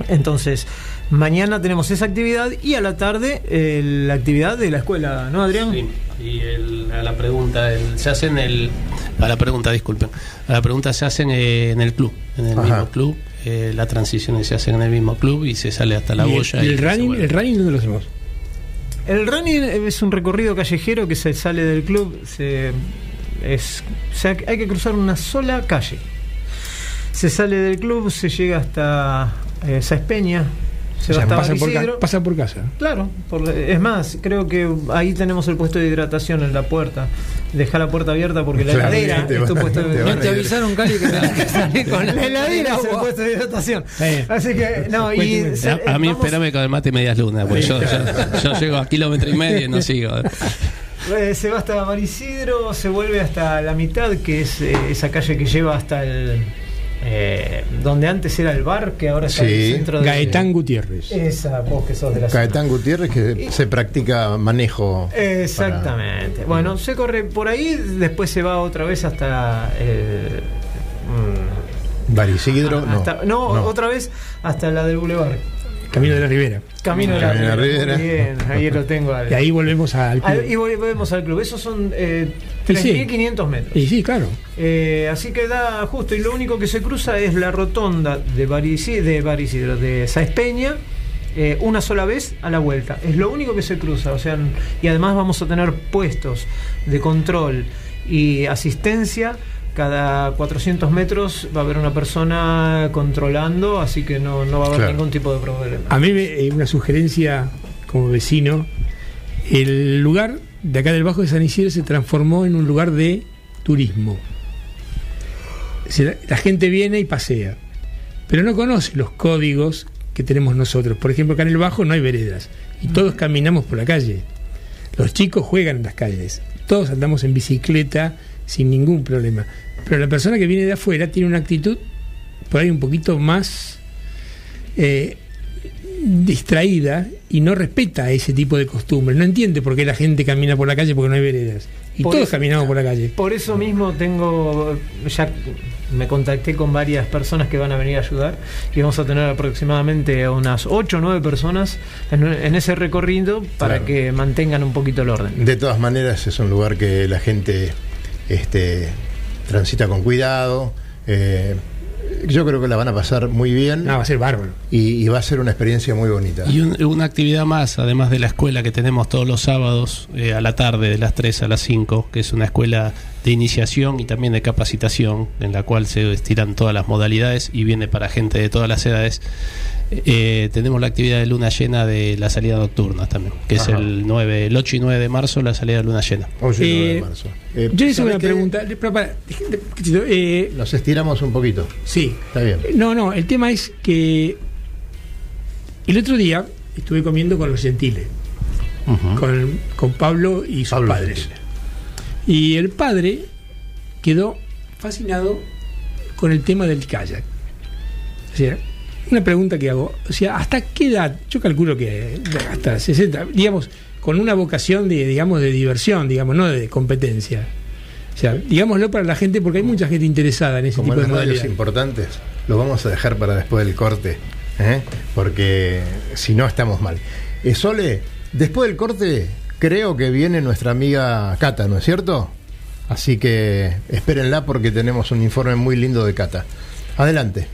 Entonces, mañana tenemos esa actividad y a la tarde eh, la actividad de la escuela, ¿no, Adrián? Sí, y el- a la pregunta, el- se hacen el. A la pregunta, disculpen. A la pregunta se hacen eh, en el club, en el Ajá. mismo club. eh, las transiciones se hacen en el mismo club y se sale hasta la ¿Y el- boya. y el running, el running dónde lo hacemos? El running es un recorrido callejero que se sale del club, se, es, hay que cruzar una sola calle. Se sale del club, se llega hasta eh, Sáenz Peña, se O sea, va hasta pasa, por, ca- Barisidro. pasa por casa. Claro, por- es más, creo que ahí tenemos el puesto de hidratación en la puerta. Deja la puerta abierta porque la Claro, heladera te es tu van puesto de No te avisaron, Cali, que tenés que salir con La heladera es el puesto de hidratación. Así que, no, y. Se- A, a mí vamos- espérame con el mate medias lunas, porque yo, yo, yo llego a kilómetro y medio y no sigo. Eh, se va hasta Marisidro, se vuelve hasta la mitad, que es eh, esa calle que lleva hasta el. Eh, donde antes era el bar, que ahora está en Sí. el centro de. Gaetán Gutiérrez. Esa, vos que sos de la zona. Caetán Gutiérrez, que se practica manejo. Exactamente. Bueno, se corre por ahí, después se va otra vez hasta. eh, mm, para Barisigro, no. hasta- no, otra vez hasta la del Boulevard. Camino de la Ribera. Camino de la Camino de la Ribera. Bien, ahí lo tengo. al- Y ahí volvemos al club. al- y volvemos al club. Esos son eh, Y sí. 3.500 metros. Y sí, claro. Eh, así que da justo, y lo único que se cruza es la rotonda de Barisidro, de, Barisidro, de eh, una sola vez a la vuelta. Es lo único que se cruza, o sea, y además vamos a tener puestos de control y asistencia cada 400 metros va a haber una persona controlando, así que no, no va a haber Claro. ningún tipo de problema. A mí me- eh, una sugerencia como vecino, el lugar de acá del Bajo de San Isidro se transformó en un lugar de turismo. Se la, la gente viene y pasea, pero no conoce los códigos que tenemos nosotros. Por ejemplo, acá en el Bajo no hay veredas y todos caminamos por la calle. Los chicos juegan en las calles, todos andamos en bicicleta sin ningún problema. Pero la persona que viene de afuera tiene una actitud por ahí un poquito más eh, distraída y no respeta ese tipo de costumbres. No entiende por qué la gente camina por la calle porque no hay veredas. Y Por todos eso- caminamos por la calle. Por eso mismo tengo, ya me contacté con varias personas que van a venir a ayudar y vamos a tener aproximadamente unas 8 o 9 personas en, en ese recorrido para Claro. que mantengan un poquito el orden. De todas maneras, es un lugar que la gente este, transita con cuidado. eh, yo creo que la van a pasar muy bien. va a ser bárbaro. Y, y va a ser una experiencia muy bonita. Y un- una actividad más, además de la escuela que tenemos todos los sábados eh, a la tarde, de las 3 a las 5, que es una escuela de iniciación y también de capacitación, en la cual se estiran todas las modalidades y viene para gente de todas las edades. Eh, tenemos la actividad de luna llena de la salida nocturna también, que Ajá. es el 9, el 8 y 9 de marzo, la salida de luna llena. Ocho y nueve de Eh, marzo. Eh, Yo hice ¿sabe una pregunta. le- pero para- eh, Nos estiramos un poquito. Sí. Está bien. No, no, el tema es que el otro día estuve comiendo con los gentiles, con, con Pablo y sus Pablo padres. Y el padre quedó fascinado con el tema del kayak. O sea, una pregunta que hago, o sea, ¿hasta qué edad? Yo calculo que hasta 60, digamos, con una vocación de, digamos, de diversión, digamos, no de competencia. O sea, digámoslo para la gente, porque hay mucha gente interesada en ese Como tipo de modalidades. importantes, lo vamos a dejar para después del corte, ¿eh? porque si no estamos mal. Eh, Sole, después del corte creo que viene nuestra amiga Cata, ¿no es cierto? Así que espérenla porque tenemos un informe muy lindo de Cata. Adelante.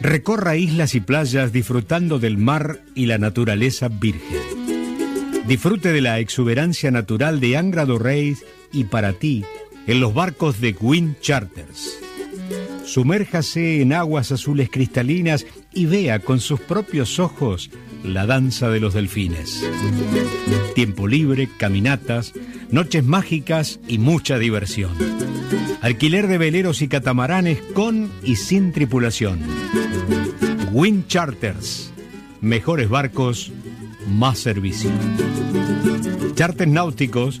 Recorra islas y playas disfrutando del mar y la naturaleza virgen. Disfrute de la exuberancia natural de Angra do y para ti en los barcos de Wind Charters. Sumérjase en aguas azules cristalinas y vea con sus propios ojos la danza de los delfines. Tiempo libre, caminatas, noches mágicas y mucha diversión. Alquiler de veleros y catamaranes con y sin tripulación. Wind Charters. Mejores barcos, más servicio. Charters náuticos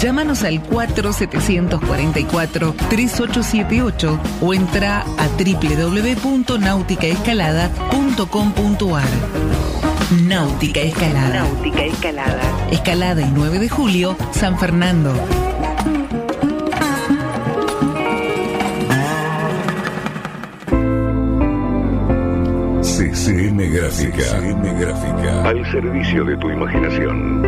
Llámanos al 4744-3878 o entra a www.nauticaescalada.com.ar. Náutica Escalada. Náutica Escalada. Escalada y 9 de julio, San Fernando. CCM Gráfica. CCM Gráfica. Al servicio de tu imaginación.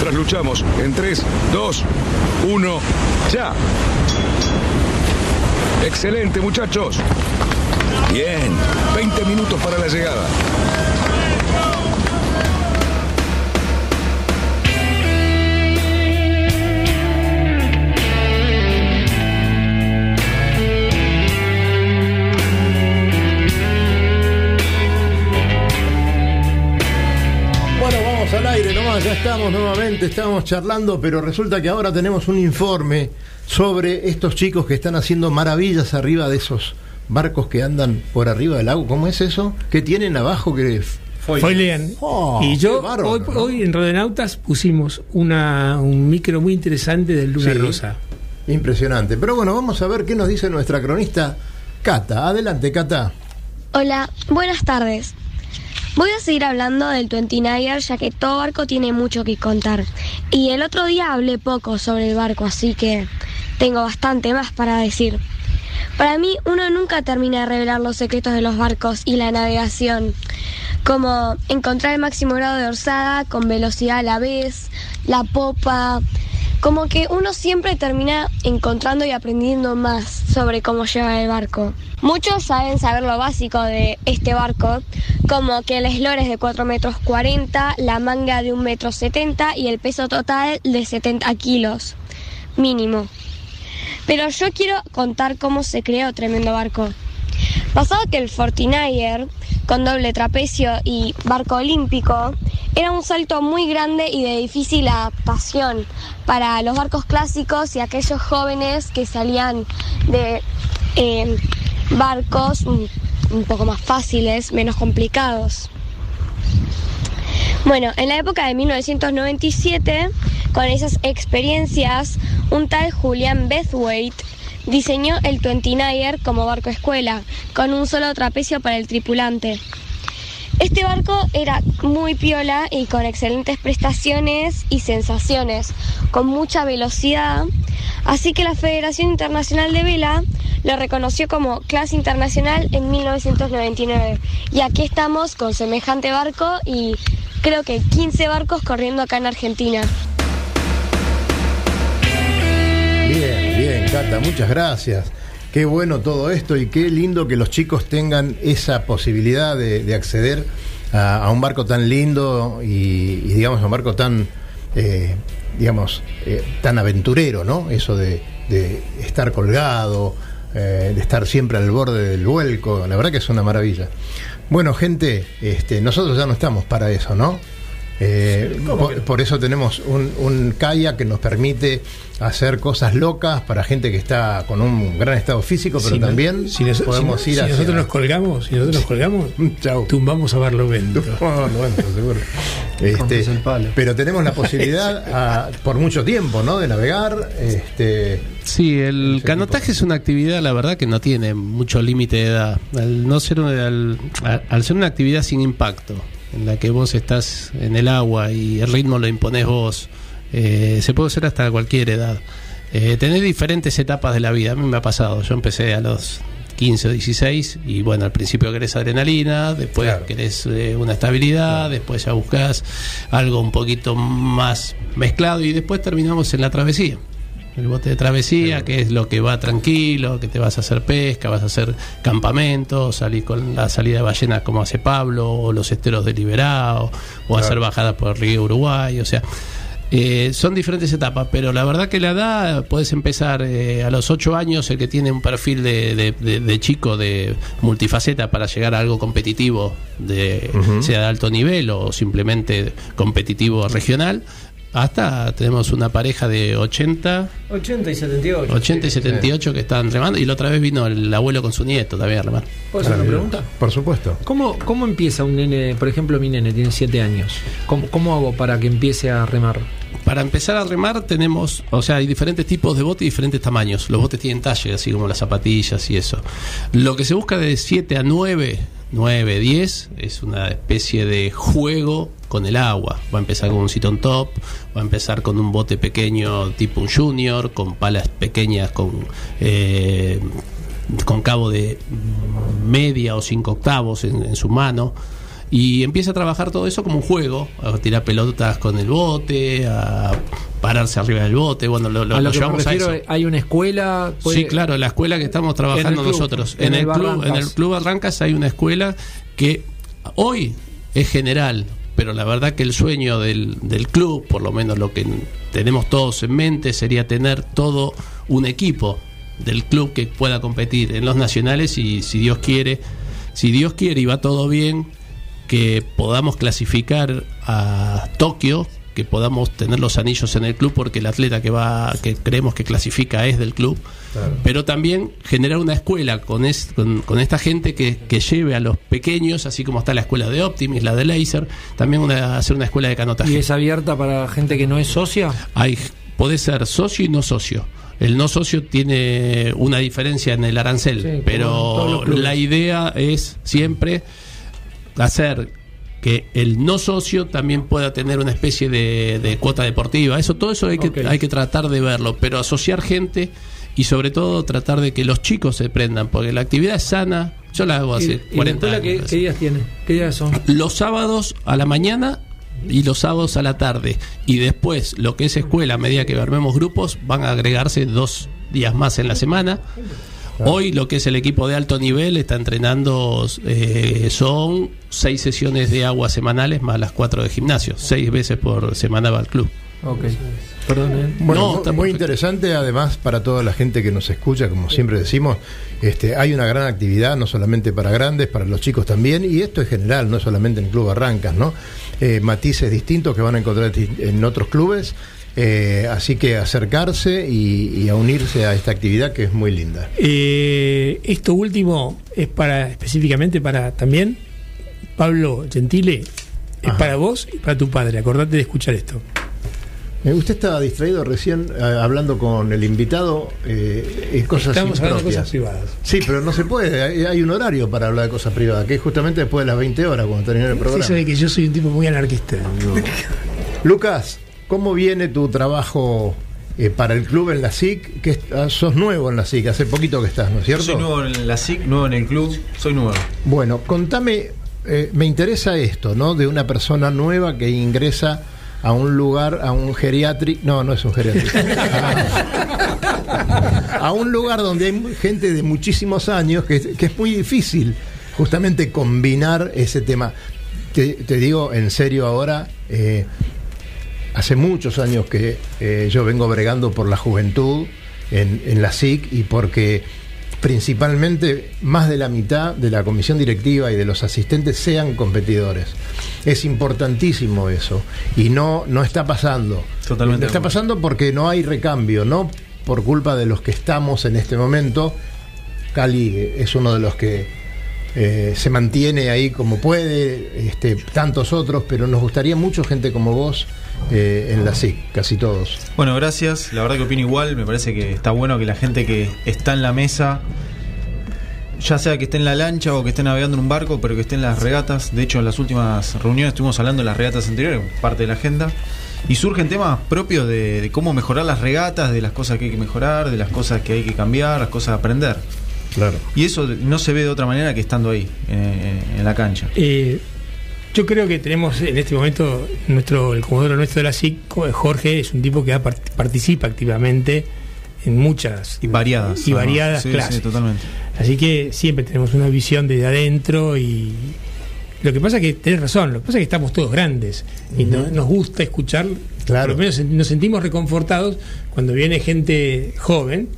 Trasluchamos en 3, 2, 1, ya. Excelente, muchachos. Bien, 20 minutos para la llegada. Estamos nuevamente, estamos charlando, pero resulta que ahora tenemos un informe sobre estos chicos que están haciendo maravillas arriba de esos barcos que andan por arriba del agua. ¿Cómo es eso? ¿Qué tienen abajo que Foilean. Oh, y yo qué bárbaro, hoy, ¿no? hoy en Rodenautas pusimos una, un micro muy interesante del Luna Sí. Rosa. Impresionante. Pero bueno, vamos a ver qué nos dice nuestra cronista Cata. Adelante, Cata. Hola, buenas tardes. Voy a seguir hablando del 29er ya que todo barco tiene mucho que contar. Y el otro día hablé poco sobre el barco, así que tengo bastante más para decir. Para mí uno nunca termina de revelar los secretos de los barcos y la navegación, como encontrar el máximo grado de orzada con velocidad a la vez, la popa, como que uno siempre termina encontrando y aprendiendo más sobre cómo lleva el barco. Muchos saben saber lo básico de este barco, como que el eslor es de 4 metros 40, la manga de 1 metro 70 y el peso total de 70 kilos, mínimo. Pero yo quiero contar cómo se creó tremendo barco. Pasado que el Fortinayer, con doble trapecio y barco olímpico, era un salto muy grande y de difícil adaptación para los barcos clásicos y aquellos jóvenes que salían de eh, barcos un, un poco más fáciles, menos complicados. Bueno, en la época de 1997, con esas experiencias, un tal Julian Bethwaite diseñó el 29er como barco escuela, con un solo trapecio para el tripulante. Este barco era muy piola y con excelentes prestaciones y sensaciones, con mucha velocidad, así que la Federación Internacional de Vela lo reconoció como clase internacional en 1999. Y aquí estamos con semejante barco y creo que 15 barcos corriendo acá en Argentina. Bien, Cata, muchas gracias. Qué bueno todo esto y qué lindo que los chicos tengan esa posibilidad de, de acceder a, un barco tan lindo y, digamos, a un barco tan, eh, digamos, eh, tan aventurero, ¿no? Eso de, de estar colgado, eh, de estar siempre al borde del vuelco, la verdad que es una maravilla. Bueno, gente, este, nosotros ya no estamos para eso, ¿no? Eh, por, por eso tenemos un, un kayak que nos permite hacer cosas locas para gente que está con un gran estado físico, pero Si no- también si nos- podemos si- ir si hacia- nosotros nos colgamos, si nosotros nos colgamos, [LAUGHS] tumbamos a Barlovento. No, seguro. Este, pero tenemos la posibilidad [LAUGHS] a- por mucho tiempo, ¿no? De navegar. Este, Sí, el canotaje es una actividad, la verdad, que no tiene mucho límite de edad. Al, no ser, un- al, a- al ser una actividad sin impacto, en la que vos estás en el agua y el ritmo lo imponés vos, eh, se puede hacer hasta cualquier edad. Eh, tenés diferentes etapas de la vida. A mí me ha pasado. Yo empecé a los 15 o 16 y bueno, al principio querés adrenalina, después querés eh, una estabilidad, después ya buscas algo un poquito más mezclado y después terminamos en la travesía. El bote de travesía, que es lo que va tranquilo, que te vas a hacer pesca, vas a hacer campamentos, salir con la salida de ballenas como hace Pablo, o los esteros de Liberado, o hacer bajadas por el río Uruguay, o sea, eh, son diferentes etapas, pero la verdad que la edad puedes empezar eh, a los 8 años, el que tiene un perfil de, de- de- de chico de multifaceta para llegar a algo competitivo, de, sea de alto nivel o simplemente competitivo regional, hasta tenemos una pareja de 80, 80 y 78. 80 y 78 que están remando, y la otra vez vino el abuelo con su nieto también a remar. ¿Puedo hacer una pregunta? Por supuesto. ¿Cómo, ¿Cómo empieza un nene, por ejemplo, mi nene tiene 7 años? ¿Cómo, ¿Cómo hago para que empiece a remar? Para empezar a remar tenemos, o sea, hay diferentes tipos de botes y diferentes tamaños. Los botes tienen talle, así como las zapatillas y eso. Lo que se busca de 7 a 9, 9, 10 es una especie de juego con el agua. Va a empezar con un sit-on top, va a empezar con un bote pequeño tipo un junior, con palas pequeñas, con... eh, con cabo de media o cinco octavos en, en su mano y empieza a trabajar todo eso como un juego, a tirar pelotas con el bote, a pararse arriba del bote, bueno, lo, lo- a lo lo que me llevamos a eso. hay una escuela. puede- Sí, claro, la escuela que estamos trabajando club, nosotros. en En, el el, club, en el club Barrancas hay una escuela que hoy es general, pero la verdad que el sueño del, del club, por lo menos lo que tenemos todos en mente, sería tener todo un equipo del club que pueda competir en los nacionales y si Dios quiere, si Dios quiere y va todo bien, que podamos clasificar a Tokio, que podamos tener los anillos en el club porque el atleta que va que creemos que clasifica es del club, pero también generar una escuela con, es- con, con esta gente que, que lleve a los pequeños, así como está la escuela de Optimis, la de Laser, también una, hacer una escuela de canotaje. ¿Y es abierta para gente que no es socia? Hay, puede ser socio y no socio. El no socio tiene una diferencia en el arancel, Sí, pero la idea es siempre hacer que el no socio también pueda tener una especie de, de cuota deportiva. Eso, todo eso hay que, hay que tratar de verlo, pero asociar gente y sobre todo tratar de que los chicos se prendan, porque la actividad es sana. Yo la hago ¿Y, hace y la 40 escuela años. qué, qué días tiene? ¿Qué días son? Los sábados a la mañana y los sábados a la tarde. Y después, lo que es escuela, a medida que armemos grupos, van a agregarse dos días más en la semana. Hoy lo que es el equipo de alto nivel está entrenando, eh, son seis sesiones de agua semanales más las cuatro de gimnasio. Seis veces por semana va al club. Ok. Perdón, ¿eh? Bueno, No, muy interesante además para toda la gente que nos escucha, como siempre decimos, este, hay una gran actividad, no solamente para grandes, para los chicos también, y esto es general, no solamente en el Club Barrancas, ¿no? Eh, matices distintos que van a encontrar en otros clubes, eh, así que acercarse y, y a unirse a esta actividad que es muy linda. Eh, esto último es para específicamente para también Pablo Gentile, es para vos y para tu padre. Acordate de escuchar esto. Eh, usted estaba distraído recién eh, hablando con el invitado eh, en cosas Estamos hablando de cosas privadas. Sí, pero no se puede, hay, hay un horario para hablar de cosas privadas, que es justamente después de las 20 horas cuando termine el programa. Eso de que yo soy un tipo muy anarquista. [LAUGHS] Lucas, ¿cómo viene tu trabajo eh, para el club en la SIC? Que ah, sos nuevo en la SIC, hace poquito que estás, ¿no es cierto? soy nuevo en la SIC, nuevo en el club, soy nuevo. Bueno, contame, eh, me interesa esto, ¿no? De una persona nueva que ingresa a un lugar, a un geriátrico, no, no es un geriátrico, a, [LAUGHS] a un lugar donde hay gente de muchísimos años, que, es- que es muy difícil justamente combinar ese tema. Te, te digo en serio ahora, eh, hace muchos años que eh, yo vengo bregando por la juventud en, en la SIC y porque principalmente más de la mitad de la comisión directiva y de los asistentes sean competidores. Es importantísimo eso y no, no está pasando. Totalmente No está pasando porque no hay recambio, no por culpa de los que estamos en este momento. Cali es uno de los que eh, se mantiene ahí como puede, este, tantos otros, pero nos gustaría mucho gente como vos eh, en la SIC, casi todos. Bueno, gracias. La verdad que opino igual. Me parece que está bueno que la gente que está en la mesa, ya sea que esté en la lancha o que esté navegando en un barco, pero que esté en las regatas. De hecho, en las últimas reuniones estuvimos hablando de las regatas anteriores, parte de la agenda. Y surgen temas propios de, de cómo mejorar las regatas, de las cosas que hay que mejorar, de las cosas que hay que cambiar, las cosas a aprender. Claro. Y eso no se ve de otra manera que estando ahí, eh, en la cancha. Eh, yo creo que tenemos en este momento nuestro el comodoro nuestro de la SIC, Jorge, es un tipo que participa activamente en muchas Y variadas. y variadas Sí, clases. Sí, totalmente. Así que siempre tenemos una visión desde adentro y lo que pasa es que tenés razón, lo que pasa es que estamos todos grandes y no- nos gusta escuchar, Claro. por lo menos nos sentimos reconfortados cuando viene gente joven,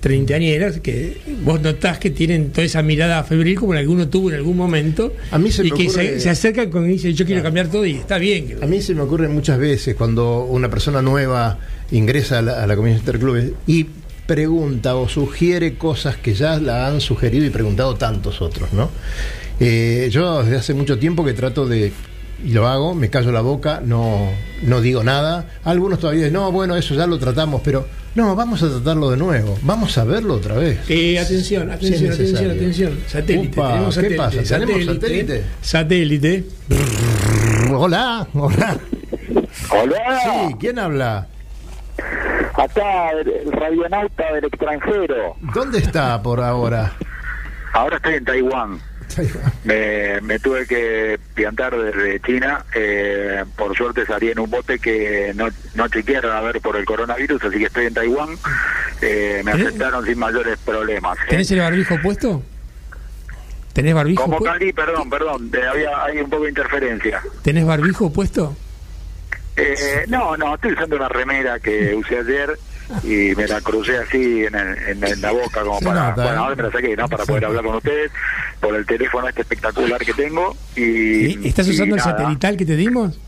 treintañeras, que vos notás que tienen toda esa mirada febril como alguno tuvo en algún momento A mí se y me que ocurre- se, se acercan con y dicen yo quiero cambiar todo y está bien. que- A mí se me ocurre muchas veces cuando una persona nueva ingresa a la, a la comisión interclubes y pregunta o sugiere cosas que ya la han sugerido y preguntado tantos otros, ¿no? Eh, yo desde hace mucho tiempo que trato de y lo hago, me callo la boca, no, no digo nada. Algunos todavía dicen, no, bueno, eso ya lo tratamos, pero no, vamos a tratarlo de nuevo, vamos a verlo otra vez. Eh, atención, atención, atención, necesario. atención. Satélite, Upa, tenemos ¿qué satélite. pasa? ¿Tenemos satélite? Satélite. Hola, hola. Hola, Sí, ¿quién habla? acá el, el radionauta del extranjero. ¿Dónde está por ahora? Ahora estoy en Taiwán. Me, me tuve que piantar desde China. eh, por suerte salí en un bote que no, no chequearon a ver por el coronavirus, así que estoy en Taiwán. Eh, me ¿Tenés- aceptaron sin mayores problemas. ¿eh? ¿Tenés el barbijo puesto? ¿Tenés barbijo Como puesto? Cali, perdón, perdón, de- había, hay un poco de interferencia. ¿Tenés barbijo puesto? Eh, no, no, estoy usando una remera que usé ayer y me la crucé así en, el- en- en la boca como Se para, nota, bueno, ¿eh? ahora me la saqué, ¿no? Para poder hablar con ustedes por el teléfono este espectacular que tengo y... ¿Estás y usando el satelital que te dimos?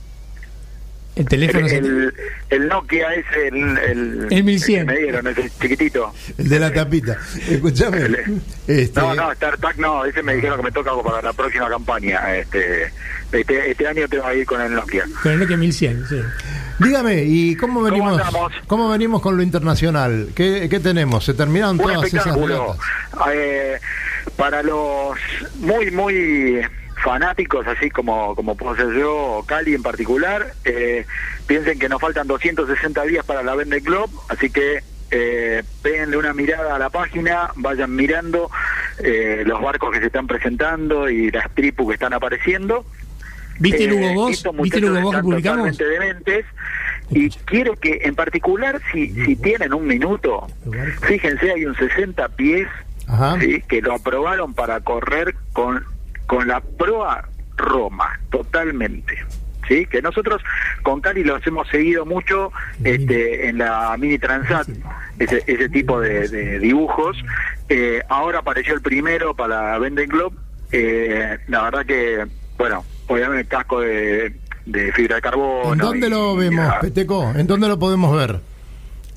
¿El teléfono El, el, el Nokia es el, el, El 1100. que me dieron, ese chiquitito. El de la tapita. Escuchame. Este, No, no, StarTac no, ese me dijeron que me toca para la próxima campaña. Este, este, este año tengo que ir con el Nokia. Con el Nokia 1100, sí. Dígame, ¿y cómo venimos, cómo venimos con lo internacional? ¿Qué, qué tenemos? ¿Se terminaron Un todas esas? Eh, para los muy, muy fanáticos, así como, como puedo ser yo, o Cali en particular, eh, piensen que nos faltan 260 días para la Vende Globe, así que eh, péguenle una mirada a la página, vayan mirando eh, los barcos que se están presentando y las tripus que están apareciendo. ¿Viste el Eh, Hugo Boss? estos ¿Viste el Hugo Boss que publicamos? totalmente dementes y quiero que en particular si, si tienen un minuto, fíjense hay un 60 pies Ajá. ¿sí? que lo aprobaron para correr con, con la proa Roma, totalmente. ¿Sí? que nosotros con Cali los hemos seguido mucho este, en la mini Transat, ese, ese tipo de, de dibujos. Eh, ahora apareció el primero para Venden Globe. Eh, la verdad que, bueno, obviamente casco de, de fibra de carbono. ¿En dónde y- lo vemos, Peteco? ¿En dónde lo podemos ver?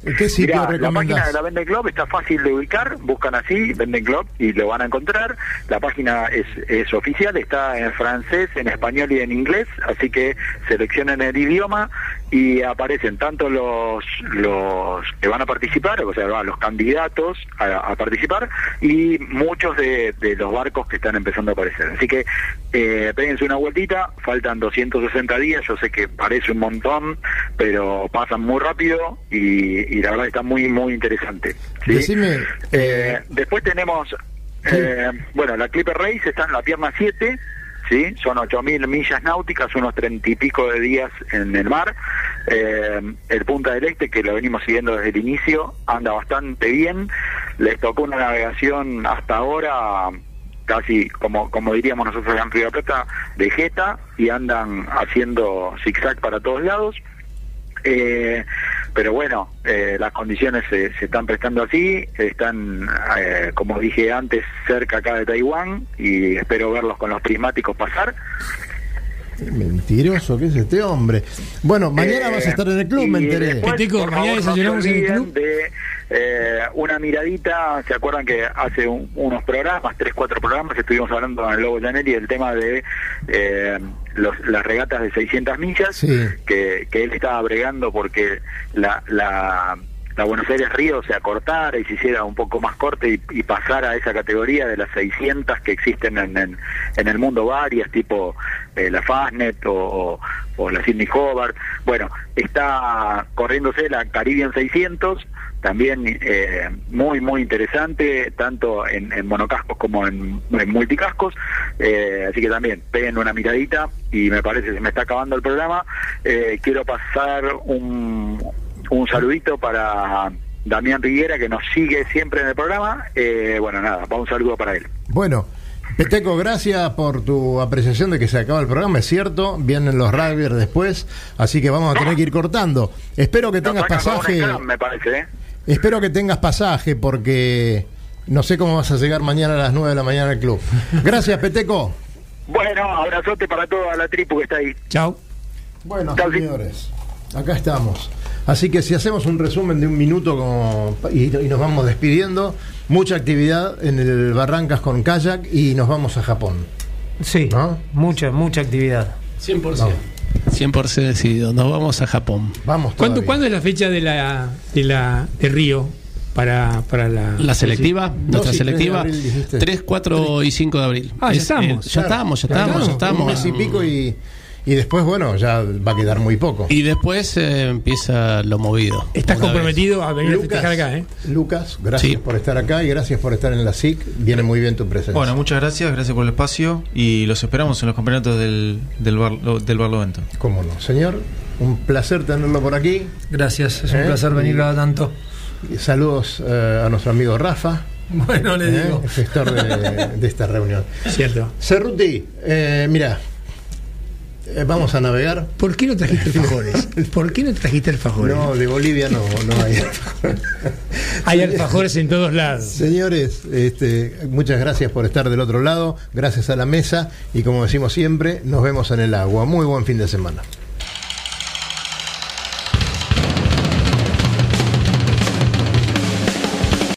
¿Qué sitio Mirá, la página de la Venden Club está fácil de ubicar, buscan así, Venden Club, y lo van a encontrar. La página es, es oficial, está en francés, en español y en inglés, así que seleccionen el idioma y aparecen tanto los, los que van a participar, o sea, los candidatos a, a participar, y muchos de, de los barcos que están empezando a aparecer. Así que eh, péguense una vueltita, faltan 260 días, yo sé que parece un montón, pero pasan muy rápido y, y la verdad está muy, muy interesante. ¿sí? Decime, Eh, después tenemos, eh, bueno, la Clipper Race está en la pierna 7, ¿sí? Son 8.000 millas náuticas, unos 30 y pico de días en el mar. Eh, el Punta del Este, que lo venimos siguiendo desde el inicio, anda bastante bien. Les tocó una navegación hasta ahora casi como como diríamos nosotros en Río Plata de jeta y andan haciendo zigzag para todos lados eh, pero bueno, eh, las condiciones se, se están prestando así, están, eh, como dije antes, cerca acá de Taiwán y espero verlos con los prismáticos pasar. Mentiroso, ¿qué es este hombre? Bueno, mañana Eh, vas a estar en el club, y me enteré. después, por mañana favor, no en el club. De eh, una miradita, ¿se acuerdan que hace un- unos programas, tres, cuatro programas, estuvimos hablando con el Lobo Janelli del tema de eh, los- las regatas de 600 millas, Sí. que, que él estaba bregando porque la, la, la Buenos Aires Río se acortara y se hiciera un poco más corta y, y pasara a esa categoría de las 600 que existen en, en, en el mundo varias, tipo eh, la Fastnet o, o, o la Sydney Hobart. Bueno, está corriéndose la Caribbean 600, también eh, muy, muy interesante, tanto en, en monocascos como en, en multicascos. Eh, así que también peguen una miradita y me parece se me está acabando el programa. Eh, quiero pasar un, un saludito para Damián Riguera, que nos sigue siempre en el programa. Eh, bueno, nada, va un saludo para él. Bueno, Peteco, gracias por tu apreciación de que se acaba el programa, es cierto, vienen los rugbyers después, así que vamos a tener que ir cortando. Espero que tengas pasaje, me parece, ¿eh? Espero que tengas pasaje porque no sé cómo vas a llegar mañana a las 9 de la mañana al club. Gracias, Peteco. Bueno, abrazote para toda la tripu que está ahí. Chao. Bueno, señores, acá estamos. Así que si hacemos un resumen de un minuto como- y, y nos vamos despidiendo, mucha actividad en el Barrancas con kayak y nos vamos a Japón. Sí, mucha, mucha actividad. 100%. 100% sí, nos vamos a Japón. Vamos ¿Cuándo, ¿Cuándo es la fecha de la de la de Río para, para la La selectiva, nuestra selectiva, abril, dijiste. 3, 4 y 5 de abril. Ah, ya Es, estamos. eh, ya estamos, ya estamos, ya Un estamos. mes y pico y, Y después, bueno, ya va a quedar muy poco. Y después eh, empieza lo movido. Estás comprometido vez. a venir Lucas, a festejar acá, ¿eh? Lucas, gracias Sí. por estar acá y gracias por estar en la SIC. Viene muy bien tu presencia. Bueno, muchas gracias, gracias por el espacio y los esperamos en los campeonatos del, del, bar, del Barlovento. Cómo no, señor. Un placer tenerlo por aquí. Gracias, es un ¿Eh? placer venir cada tanto. Y Saludos eh, a nuestro amigo Rafa. Bueno, le ¿eh? digo. el gestor de, de esta reunión. Cierto. Cerruti, eh, mira, eh, vamos a navegar. ¿Por qué no trajiste [LAUGHS] alfajores? ¿Por qué no trajiste alfajores? No, de Bolivia no, no hay. [LAUGHS] Hay alfajores en todos lados. Señores, este, muchas gracias por estar del otro lado, gracias a la mesa y como decimos siempre, nos vemos en el agua. Muy buen fin de semana.